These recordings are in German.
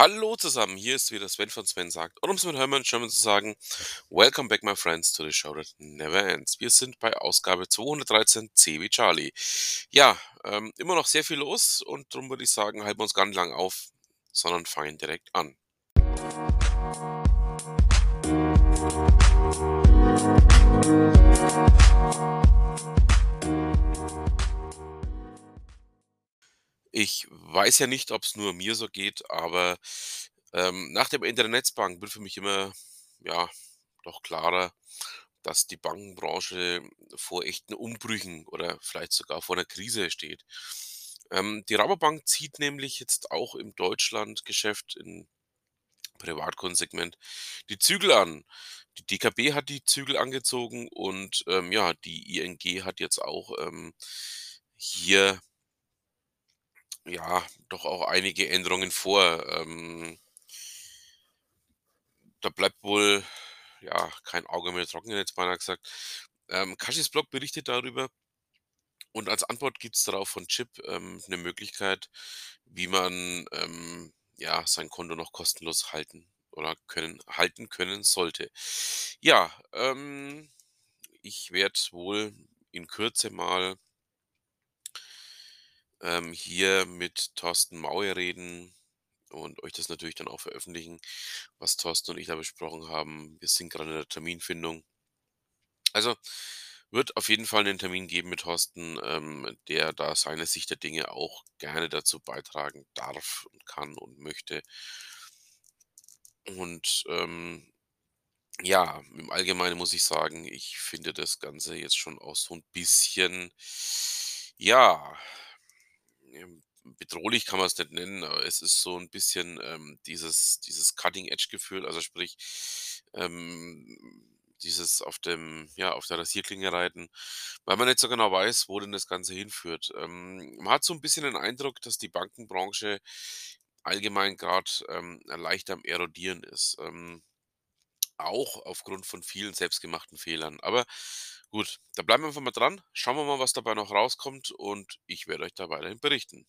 Hallo zusammen, hier ist wieder Sven von Sven sagt. Und um es mit Hermann Sherman zu sagen, Welcome back my friends to the show that never ends. Wir sind bei Ausgabe 213 C wie Charlie. Ja, ähm, immer noch sehr viel los und darum würde ich sagen, halten wir uns gar nicht lang auf, sondern fangen direkt an. Ich weiß ja nicht, ob es nur mir so geht, aber, ähm, nach dem Ende der Netzbank wird für mich immer, ja, doch klarer, dass die Bankenbranche vor echten Umbrüchen oder vielleicht sogar vor einer Krise steht. Ähm, die Rabobank zieht nämlich jetzt auch im Deutschlandgeschäft im Privatkundensegment die Zügel an. Die DKB hat die Zügel angezogen und, ähm, ja, die ING hat jetzt auch, ähm, hier ja, doch auch einige Änderungen vor. Ähm da bleibt wohl, ja, kein Auge mehr trocken, jetzt beinahe gesagt. Ähm, Kashis Blog berichtet darüber und als Antwort gibt's darauf von Chip, ähm, 'ne Möglichkeit, wie man, ähm, ja, sein Konto noch kostenlos halten oder können halten können sollte. Ja, ähm, ich werde wohl in Kürze mal ähm, hier mit Thorsten Maue reden und euch das natürlich dann auch veröffentlichen, was Thorsten und ich da besprochen haben. Wir sind gerade in der Terminfindung. Also, wird auf jeden Fall 'nen Termin geben mit Thorsten, ähm, der da seine Sicht der Dinge auch gerne dazu beitragen darf und kann und möchte. Und, ähm, ja, im Allgemeinen muss ich sagen, ich finde das Ganze jetzt schon auch so 'n bisschen, ja, bedrohlich kann man's nicht nennen, aber es ist so 'n bisschen, ähm, dieses dieses Cutting-Edge-Gefühl, also sprich, ähm, dieses auf dem ja, auf der Rasierklinge reiten, weil man nicht so genau weiß, wo denn das Ganze hinführt. Ähm, man hat so 'n bisschen den Eindruck, dass die Bankenbranche allgemein grad, ähm, leicht am Erodieren ist, ähm, auch aufgrund von vielen selbstgemachten Fehlern. Aber gut, da bleiben wir einfach mal dran. Schauen wir mal, was dabei noch rauskommt und ich werde euch da weiterhin berichten.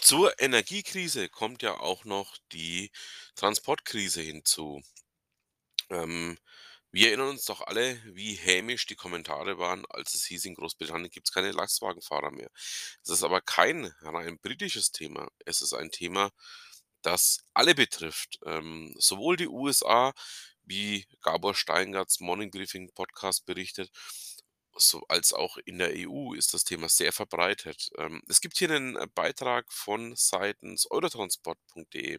Zur Energiekrise kommt ja auch noch die Transportkrise hinzu. Ähm, wir erinnern uns doch alle, wie hämisch die Kommentare waren, als es hieß: „In Großbritannien gibt's keine Lastwagenfahrer mehr.“ Es ist aber kein rein britisches Thema. Es ist ein Thema, das alle betrifft. Ähm, sowohl die USA, wie Gabor Steingert's Morning Briefing Podcast berichtet, so als auch in der EU ist das Thema sehr verbreitet. Ähm, es gibt hier 'nen, äh, Beitrag von seitens eurotransport.de,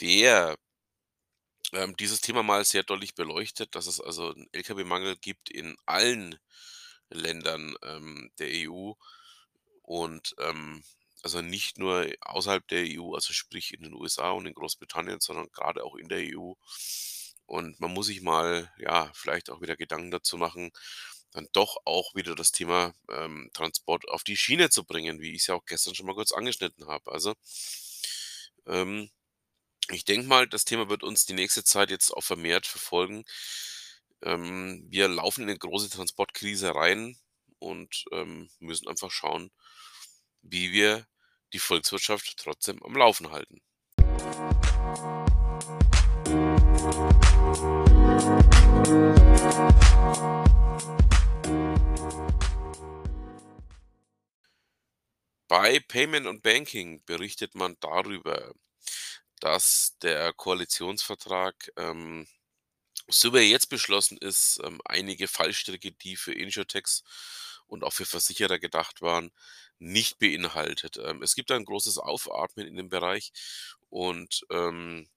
der ähm, dieses Thema mal sehr deutlich beleuchtet, dass es also 'n Lkw-Mangel gibt in allen Ländern, ähm, der EU und, ähm, also nicht nur außerhalb der EU, also sprich in den USA und in Großbritannien, sondern grade auch in der EU. Und man muss sich mal, ja, vielleicht auch wieder Gedanken dazu machen, dann doch auch wieder das Thema, ähm, Transport auf die Schiene zu bringen, wie ich's ja auch gestern schon mal kurz angeschnitten habe. Also, ähm, ich denke mal, das Thema wird uns die nächste Zeit jetzt auch vermehrt verfolgen. Ähm, wir laufen in 'ne große Transportkrise rein und, ähm, müssen einfach schauen, wie wir die Volkswirtschaft trotzdem am Laufen halten. Bei Payment und Banking berichtet man darüber, dass der Koalitionsvertrag, ähm, so wie er jetzt beschlossen ist, ähm, einige Fallstricke, die für Insurtechs und auch für Versicherer gedacht waren, nicht beinhaltet. Ähm, es gibt da 'n großes Aufatmen in dem Bereich und, ähm,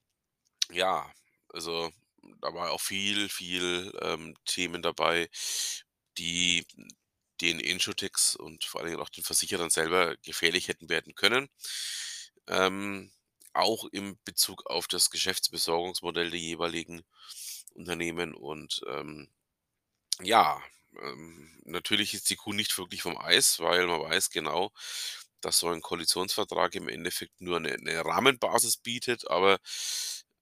ja, also da war auch viel, viel, ähm, Themen dabei, die den Insurtechs und vor allen Dingen auch den Versicherern selber gefährlich hätten werden können. Ähm, auch in Bezug auf das Geschäftsbesorgungsmodell der jeweiligen Unternehmen und, ähm, ja, ähm, natürlich ist die Kuh nicht wirklich vom Eis, weil man weiß genau, dass so ein Koalitionsvertrag im Endeffekt nur 'ne 'ne Rahmenbasis bietet, aber,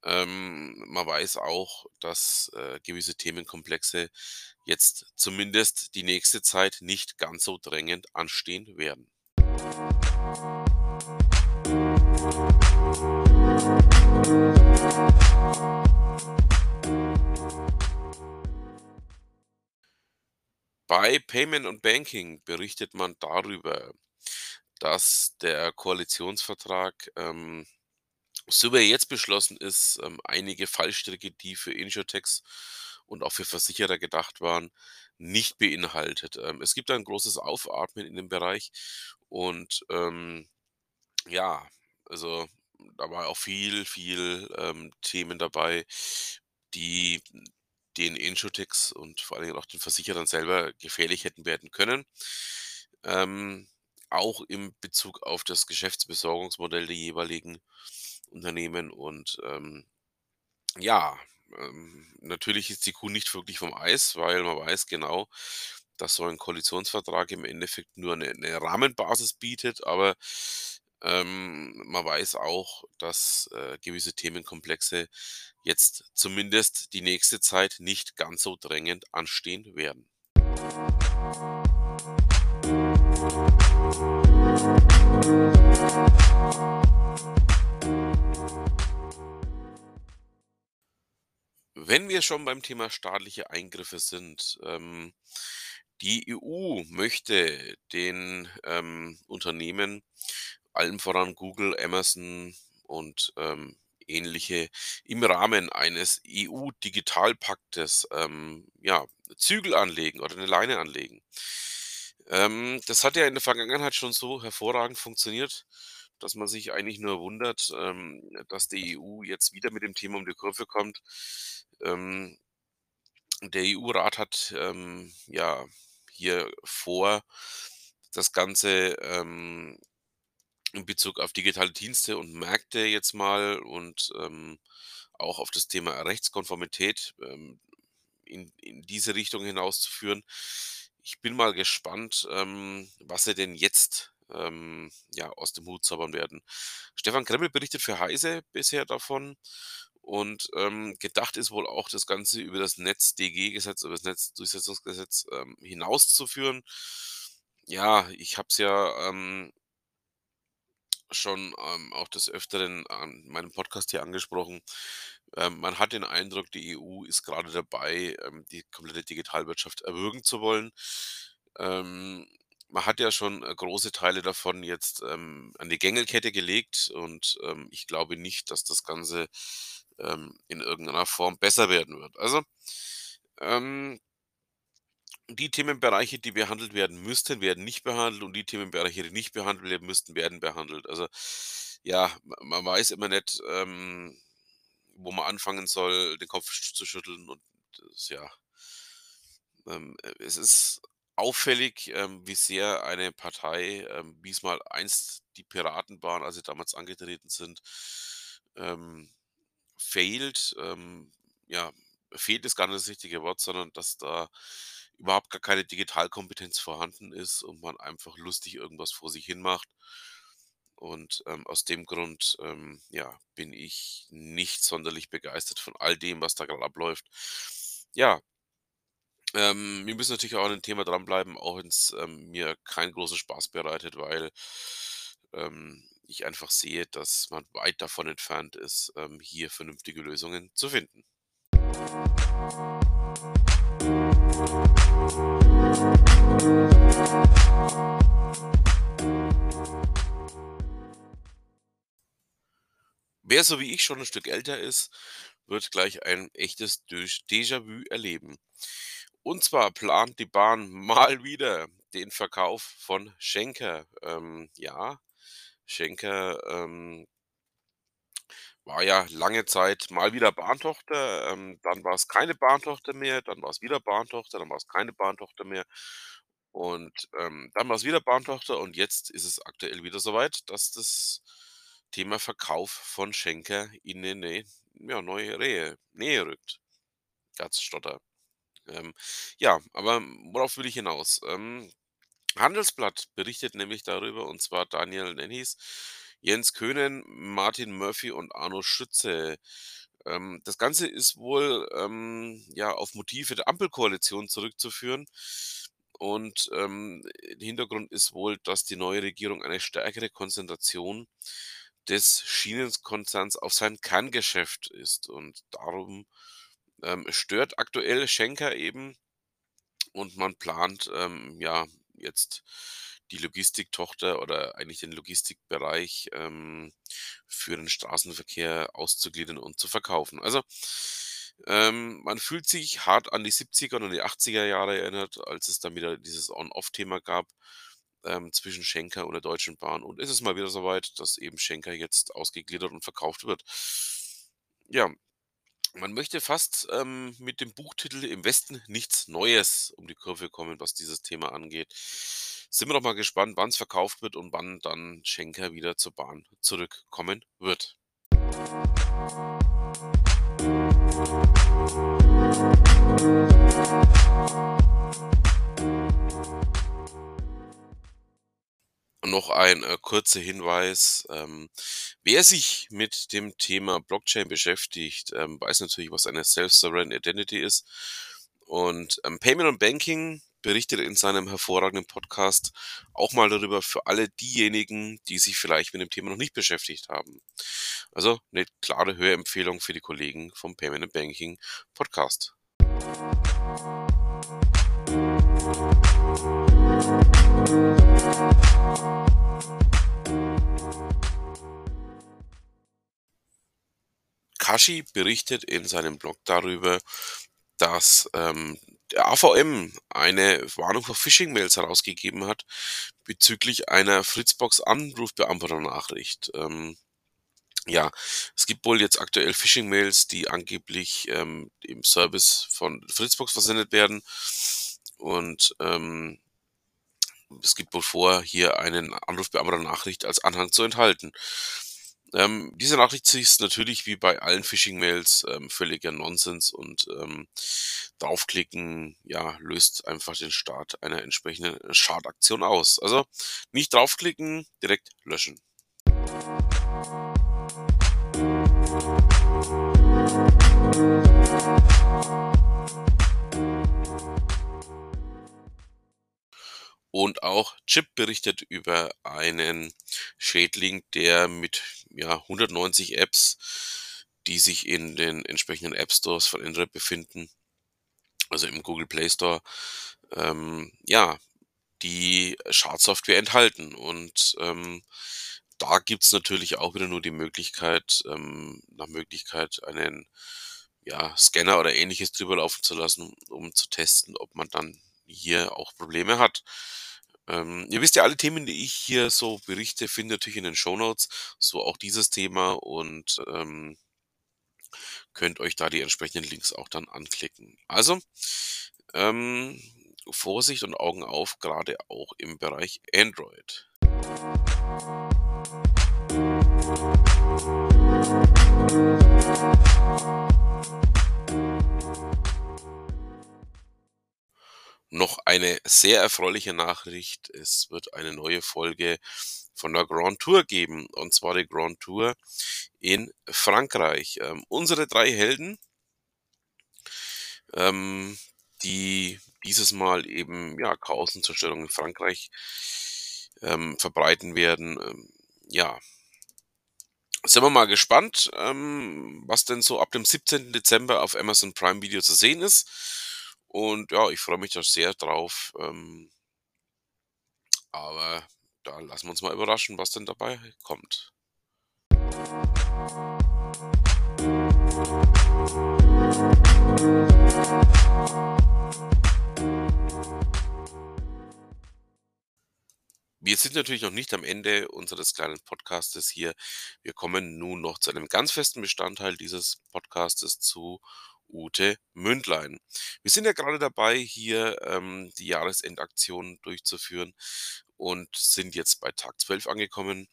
Ähm, man weiß auch, dass, äh, gewisse Themenkomplexe jetzt zumindest die nächste Zeit nicht ganz so drängend anstehen werden. Bei Payment und Banking berichtet man darüber, dass der Koalitionsvertrag, ähm, so wie er jetzt beschlossen ist, ähm, einige Fallstricke, die für Insurtechs und auch für Versicherer gedacht waren, nicht beinhaltet. Ähm, es gibt da 'n großes Aufatmen in dem Bereich und, ähm, ja, also, da war auch viel, viel, ähm, Themen dabei, die den Insurtechs und vor allen Dingen auch den Versicherern selber gefährlich hätten werden können. Ähm, auch in Bezug auf das Geschäftsbesorgungsmodell der jeweiligen Unternehmen und, ähm, ja, ähm, natürlich ist die Kuh nicht wirklich vom Eis, weil man weiß genau, dass so ein Koalitionsvertrag im Endeffekt nur 'ne 'ne Rahmenbasis bietet, aber, ähm, man weiß auch, dass, äh, gewisse Themenkomplexe jetzt zumindest die nächste Zeit nicht ganz so drängend anstehen werden. Wenn wir schon beim Thema staatliche Eingriffe sind, ähm, die EU möchte den, ähm, Unternehmen, allem voran Google, Amazon und, ähm, ähnliche, im Rahmen eines EU-Digitalpaktes, ähm, ja, Zügel anlegen oder 'ne Leine anlegen. Ähm, das hat ja in der Vergangenheit schon so hervorragend funktioniert, dass man sich eigentlich nur wundert, ähm, dass die EU jetzt wieder mit dem Thema um die Kurve kommt. Ähm der EU-Rat hat, ähm, ja, hier vor, das Ganze, ähm, in Bezug auf digitale Dienste und Märkte jetzt mal und, ähm, auch auf das Thema Rechtskonformität, ähm, in in diese Richtung hinauszuführen. Ich bin mal gespannt, ähm, was sie denn jetzt, ähm, ja, aus dem Hut zaubern werden. Stefan Kremmel berichtet für Heise bisher davon und, ähm, gedacht ist wohl auch, das Ganze über das NetzDG-Gesetz, über das Netzdurchsetzungsgesetz, ähm, hinauszuführen. Ja, ich habe es ja, ähm schon, ähm, auch des Öfteren an meinem Podcast hier angesprochen. Ähm, man hat den Eindruck, die EU ist grade dabei, ähm, die komplette Digitalwirtschaft erwürgen zu wollen. Ähm, man hat ja schon, äh, große Teile davon jetzt, ähm, an die Gängelkette gelegt und, ähm, ich glaube nicht, dass das Ganze, ähm, in irgendeiner Form besser werden wird. Also, ähm die Themenbereiche, die behandelt werden müssten, werden nicht behandelt und die Themenbereiche, die nicht behandelt werden müssten, werden behandelt. Also, ja, ma man weiß immer nicht, ähm, wo man anfangen soll, den Kopf zu schütteln und das ja ähm, äh, es ist auffällig, ähm, wie sehr eine Partei, ähm, wie's mal einst die Piraten waren, als sie damals angetreten sind, ähm, failt. Ähm, ja, fehlt ist gar nicht das richtige Wort, sondern dass da überhaupt gar keine Digitalkompetenz vorhanden ist und man einfach lustig irgendwas vor sich hin macht. Und, ähm, aus dem Grund, ähm, ja, bin ich nicht sonderlich begeistert von all dem, was da grad abläuft. Ja ähm, wir müssen natürlich auch an dem Thema dranbleiben, auch wenn's, ähm, mir keinen großen Spaß bereitet, weil, ähm, ich einfach sehe, dass man weit davon entfernt ist, ähm, hier vernünftige Lösungen zu finden. Wer so wie ich schon 'n Stück älter ist, wird gleich ein echtes Déjà-vu erleben. Und zwar plant die Bahn mal wieder den Verkauf von Schenker. Ähm, ja, Schenker, ähm war ja lange Zeit mal wieder Bahntochter, ähm, dann war's keine Bahntochter mehr, dann war's wieder Bahntochter, dann war's keine Bahntochter mehr und, ähm, dann war's wieder Bahntochter und jetzt ist es aktuell wieder so weit, dass das Thema Verkauf von Schenker in 'ne ne ja, neue Rehe Nähe rückt. Gott, Ähm, ja, aber worauf will ich hinaus? Ähm, Handelsblatt berichtet nämlich darüber, und zwar Daniel Nennies, Jens Köhnen, Martin Murphy und Arno Schütze. Ähm, das Ganze ist wohl, ähm, ja, auf Motive der Ampelkoalition zurückzuführen. Und, ähm, Hintergrund ist wohl, dass die neue Regierung eine stärkere Konzentration des Schienenkonzerns auf sein Kerngeschäft ist. Und darum, ähm, stört aktuell Schenker eben und man plant, ähm, ja, jetzt die Logistiktochter oder eigentlich den Logistikbereich, ähm, für den Straßenverkehr auszugliedern und zu verkaufen. Also, ähm, man fühlt sich hart an die 70er und die 80er Jahre erinnert, als es dann wieder dieses On-Off-Thema gab, ähm, zwischen Schenker und der Deutschen Bahn. Und es ist mal wieder soweit, dass eben Schenker jetzt ausgegliedert und verkauft wird. Ja, man möchte fast, ähm, mit dem Buchtitel „Im Westen nichts Neues“ um die Kurve kommen, was dieses Thema angeht. Sind wir doch mal gespannt, wann's verkauft wird und wann dann Schenker wieder zur Bahn zurückkommen wird. Noch ein, äh, kurzer Hinweis, ähm, wer sich mit dem Thema Blockchain beschäftigt, ähm, weiß natürlich, was eine Self-Sovereign Identity ist. Und, ähm, Payment und Banking berichtet in seinem hervorragenden Podcast auch mal darüber für alle diejenigen, die sich vielleicht mit dem Thema noch nicht beschäftigt haben. Also 'ne klare Hörempfehlung für die Kollegen vom Payment and Banking Podcast. Kaschi berichtet in seinem Blog darüber, dass, ähm, der AVM eine Warnung vor Phishing-Mails herausgegeben hat bezüglich einer Fritzbox Anrufbeantworter-Nachricht. Ähm, ja, es gibt wohl jetzt aktuell Phishing-Mails, die angeblich, ähm, im Service von Fritzbox versendet werden und, ähm es gibt wohl vor, hier einen Anrufbeantworter-Nachricht als Anhang zu enthalten. Ähm, diese Nachricht ist natürlich wie bei allen Phishing-Mails, ähm, völliger Nonsens und, ähm, draufklicken, ja, löst einfach den Start einer entsprechenden Schadaktion aus. Also, nicht draufklicken, direkt löschen. Und auch Chip berichtet über einen Schädling, der mit, ja, 190 Apps, die sich in den entsprechenden App Stores von Android befinden, also im Google Play Store, ähm, ja, die Schadsoftware enthalten. Und, ähm, da gibt's natürlich auch wieder nur die Möglichkeit ähm, nach Möglichkeit einen, ja, Scanner oder Ähnliches drüber laufen zu lassen, um zu testen, ob man dann hier auch Probleme hat. Ähm, ihr wisst ja, alle Themen, die ich hier so berichte, findet ihr natürlich in den Shownotes, so auch dieses Thema und, ähm könnt euch da die entsprechenden Links auch dann anklicken. Also, ähm, Vorsicht und Augen auf, grade auch im Bereich Android. Noch eine sehr erfreuliche Nachricht: Es wird eine neue Folge von der Grand Tour geben, und zwar die Grand Tour in Frankreich. Ähm, unsere 3 Helden ähm, die dieses Mal eben, ja, Chaos und Zerstörung in Frankreich, ähm, verbreiten werden. Ähm, ja sind wir mal gespannt, ähm, was denn so ab dem 17. Dezember auf Amazon Prime Video zu sehen ist. Und ja, ich freue mich da sehr drauf, ähm aber da lassen wir uns mal überraschen, was denn dabei kommt. Wir sind natürlich noch nicht am Ende unseres kleinen Podcastes hier. Wir kommen nun noch zu einem ganz festen Bestandteil dieses Podcastes, zu Ute Mündlein. Wir sind ja grade dabei, hier, ähm, die Jahresendaktion durchzuführen und sind jetzt bei Tag 12 angekommen,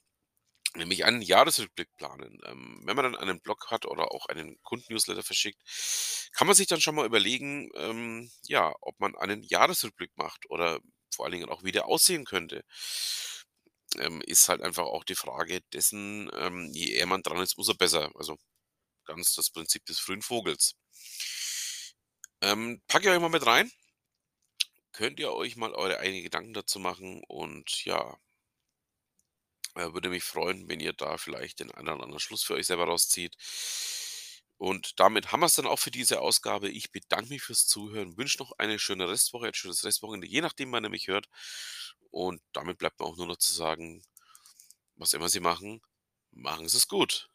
nämlich einen Jahresrückblick planen. Ähm, wenn man dann einen Blog hat oder auch einen Kunden-Newsletter verschickt, kann man sich dann schon mal überlegen, ähm, ja, ob man einen Jahresrückblick macht oder vor allen Dingen auch, wie der aussehen könnte. Ähm, ist halt einfach auch die Frage dessen, ähm, je eher man dran ist, umso besser. Also, ganz das Prinzip des frühen Vogels. Ähm, packe ich euch mal mit rein. Könnt ihr euch mal eure eigenen Gedanken dazu machen und ja äh, würde mich freuen, wenn ihr da vielleicht den einen oder anderen Schluss für euch selber rauszieht. Und damit haben wir es dann auch für diese Ausgabe. Ich bedanke mich fürs Zuhören, wünsche noch eine schöne Restwoche, ein schönes Restwochenende, je nachdem, wann ihr mich hört. Und damit bleibt mir auch nur noch zu sagen, was immer Sie machen, machen Sie es gut.